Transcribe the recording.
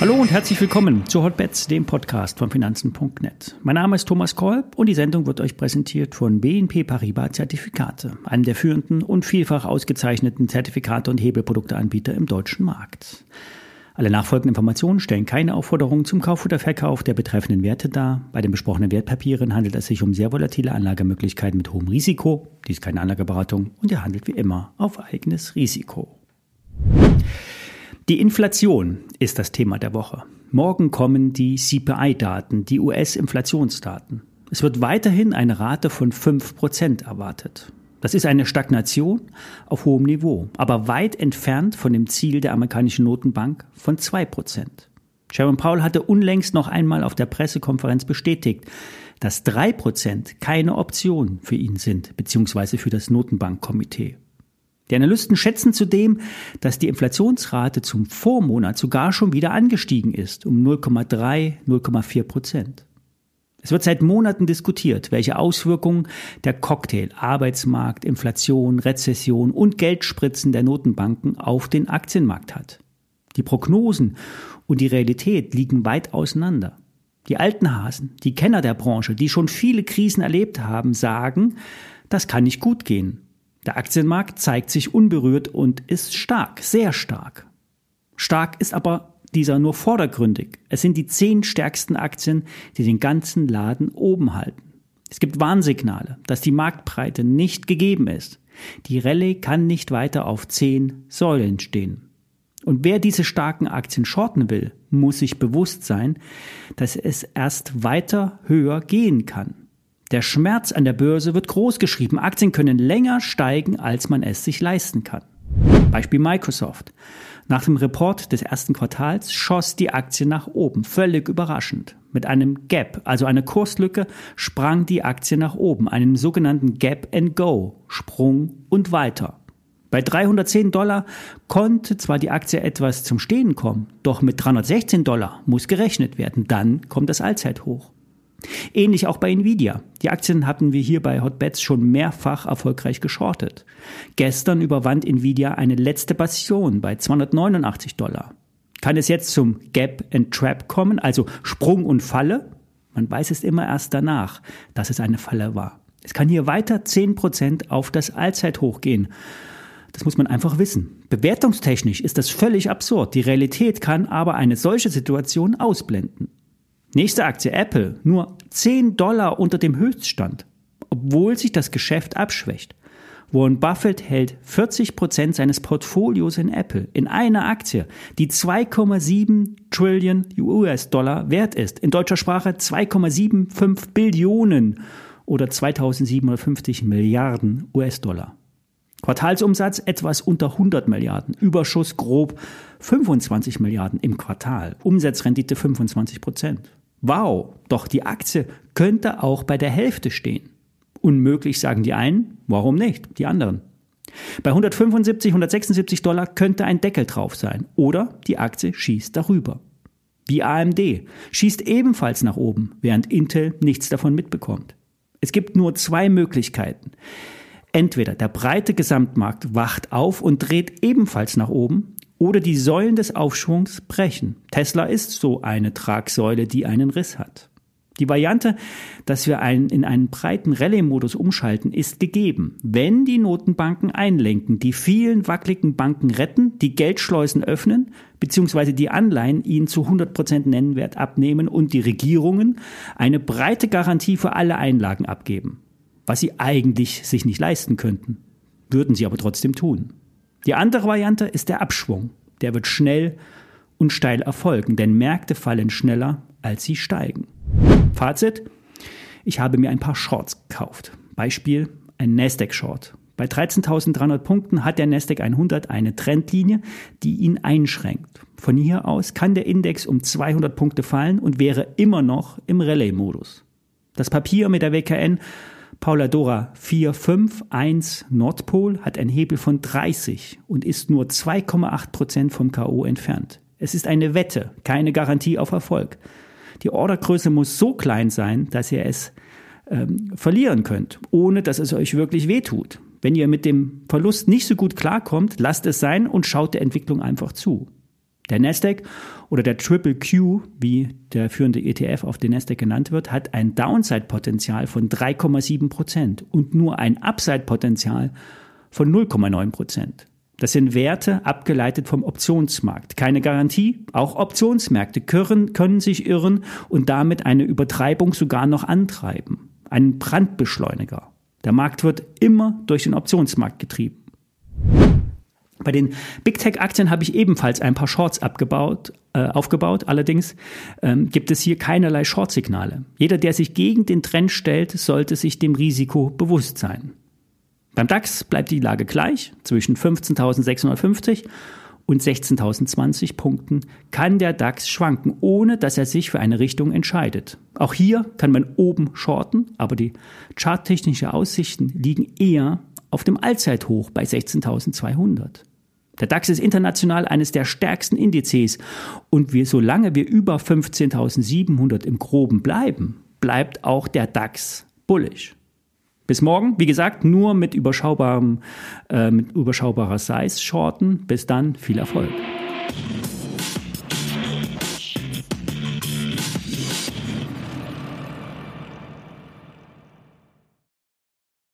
Hallo und herzlich willkommen zu Hotbets, dem Podcast von Finanzen.net. Mein Name ist Thomas Kolb und die Sendung wird euch präsentiert von BNP Paribas Zertifikate, einem der führenden und vielfach ausgezeichneten Zertifikate und Hebelprodukteanbieter im deutschen Markt. Alle nachfolgenden Informationen stellen keine Aufforderung zum Kauf oder Verkauf der betreffenden Werte dar. Bei den besprochenen Wertpapieren handelt es sich um sehr volatile Anlagemöglichkeiten mit hohem Risiko. Dies ist keine Anlageberatung und ihr handelt wie immer auf eigenes Risiko. Die Inflation ist das Thema der Woche. Morgen kommen die CPI-Daten, die US-Inflationsdaten. Es wird weiterhin eine Rate von 5% erwartet. Das ist eine Stagnation auf hohem Niveau, aber weit entfernt von dem Ziel der amerikanischen Notenbank von 2%. Sharon Powell hatte unlängst noch einmal auf der Pressekonferenz bestätigt, dass 3% keine Option für ihn sind, beziehungsweise für das Notenbankkomitee. Die Analysten schätzen zudem, dass die Inflationsrate zum Vormonat sogar schon wieder angestiegen ist, um 0,3, 0,4 Prozent. Es wird seit Monaten diskutiert, welche Auswirkungen der Cocktail Arbeitsmarkt, Inflation, Rezession und Geldspritzen der Notenbanken auf den Aktienmarkt hat. Die Prognosen und die Realität liegen weit auseinander. Die alten Hasen, die Kenner der Branche, die schon viele Krisen erlebt haben, sagen, das kann nicht gut gehen. Der Aktienmarkt zeigt sich unberührt und ist stark, sehr stark. Stark ist aber dieser nur vordergründig. Es sind die zehn stärksten Aktien, die den ganzen Laden oben halten. Es gibt Warnsignale, dass die Marktbreite nicht gegeben ist. Die Rallye kann nicht weiter auf zehn Säulen stehen. Und wer diese starken Aktien shorten will, muss sich bewusst sein, dass es erst weiter höher gehen kann. Der Schmerz an der Börse wird groß geschrieben. Aktien können länger steigen, als man es sich leisten kann. Beispiel Microsoft. Nach dem Report des ersten Quartals schoss die Aktie nach oben, völlig überraschend. Mit einem Gap, also einer Kurslücke, sprang die Aktie nach oben, einem sogenannten Gap and Go, Sprung und weiter. Bei 310 Dollar konnte zwar die Aktie etwas zum Stehen kommen, doch mit 316 Dollar muss gerechnet werden, dann kommt das Allzeithoch. Ähnlich auch bei Nvidia. Die Aktien hatten wir hier bei Hotbets schon mehrfach erfolgreich geschortet. Gestern überwand Nvidia eine letzte Passion bei 289 Dollar. Kann es jetzt zum Gap and Trap kommen, also Sprung und Falle? Man weiß es immer erst danach, dass es eine Falle war. Es kann hier weiter 10% auf das Allzeithoch gehen. Das muss man einfach wissen. Bewertungstechnisch ist das völlig absurd. Die Realität kann aber eine solche Situation ausblenden. Nächste Aktie Apple, nur 10 Dollar unter dem Höchststand, obwohl sich das Geschäft abschwächt. Warren Buffett hält 40 Prozent seines Portfolios in Apple, in einer Aktie, die 2,7 Trillion US-Dollar wert ist. In deutscher Sprache 2,75 Billionen oder 2750 Milliarden US-Dollar. Quartalsumsatz etwas unter 100 Milliarden, Überschuss grob 25 Milliarden im Quartal, Umsatzrendite 25 Prozent. Wow, doch die Aktie könnte auch bei der Hälfte stehen. Unmöglich sagen die einen, warum nicht die anderen? Bei 175, 176 Dollar könnte ein Deckel drauf sein oder die Aktie schießt darüber. Wie AMD schießt ebenfalls nach oben, während Intel nichts davon mitbekommt. Es gibt nur zwei Möglichkeiten. Entweder der breite Gesamtmarkt wacht auf und dreht ebenfalls nach oben oder die Säulen des Aufschwungs brechen. Tesla ist so eine Tragsäule, die einen Riss hat. Die Variante, dass wir einen, in einen breiten Rallye-Modus umschalten, ist gegeben, wenn die Notenbanken einlenken, die vielen wackeligen Banken retten, die Geldschleusen öffnen, beziehungsweise die Anleihen ihnen zu 100% Nennwert abnehmen und die Regierungen eine breite Garantie für alle Einlagen abgeben, was sie eigentlich sich nicht leisten könnten, würden sie aber trotzdem tun. Die andere Variante ist der Abschwung. Der wird schnell und steil erfolgen, denn Märkte fallen schneller, als sie steigen. Fazit. Ich habe mir ein paar Shorts gekauft. Beispiel ein Nasdaq Short. Bei 13.300 Punkten hat der Nasdaq 100 eine Trendlinie, die ihn einschränkt. Von hier aus kann der Index um 200 Punkte fallen und wäre immer noch im Relay-Modus. Das Papier mit der WKN Pauladora 451 Nordpol hat einen Hebel von 30 und ist nur 2,8 Prozent vom K.O. entfernt. Es ist eine Wette, keine Garantie auf Erfolg. Die Ordergröße muss so klein sein, dass ihr es ähm, verlieren könnt, ohne dass es euch wirklich wehtut. Wenn ihr mit dem Verlust nicht so gut klarkommt, lasst es sein und schaut der Entwicklung einfach zu. Der Nasdaq oder der Triple Q, wie der führende ETF auf den Nasdaq genannt wird, hat ein Downside-Potenzial von 3,7 Prozent und nur ein Upside-Potenzial von 0,9 Prozent. Das sind Werte abgeleitet vom Optionsmarkt. Keine Garantie. Auch Optionsmärkte können, können sich irren und damit eine Übertreibung sogar noch antreiben. Ein Brandbeschleuniger. Der Markt wird immer durch den Optionsmarkt getrieben. Bei den Big Tech-Aktien habe ich ebenfalls ein paar Shorts abgebaut, äh, aufgebaut. Allerdings ähm, gibt es hier keinerlei Short-Signale. Jeder, der sich gegen den Trend stellt, sollte sich dem Risiko bewusst sein. Beim DAX bleibt die Lage gleich. Zwischen 15.650 und 16.020 Punkten kann der DAX schwanken, ohne dass er sich für eine Richtung entscheidet. Auch hier kann man oben shorten, aber die charttechnischen Aussichten liegen eher auf dem Allzeithoch bei 16.200. Der DAX ist international eines der stärksten Indizes und wir, solange wir über 15.700 im Groben bleiben, bleibt auch der DAX bullish. Bis morgen, wie gesagt, nur mit überschaubarem, äh, mit überschaubarer Size shorten. Bis dann, viel Erfolg.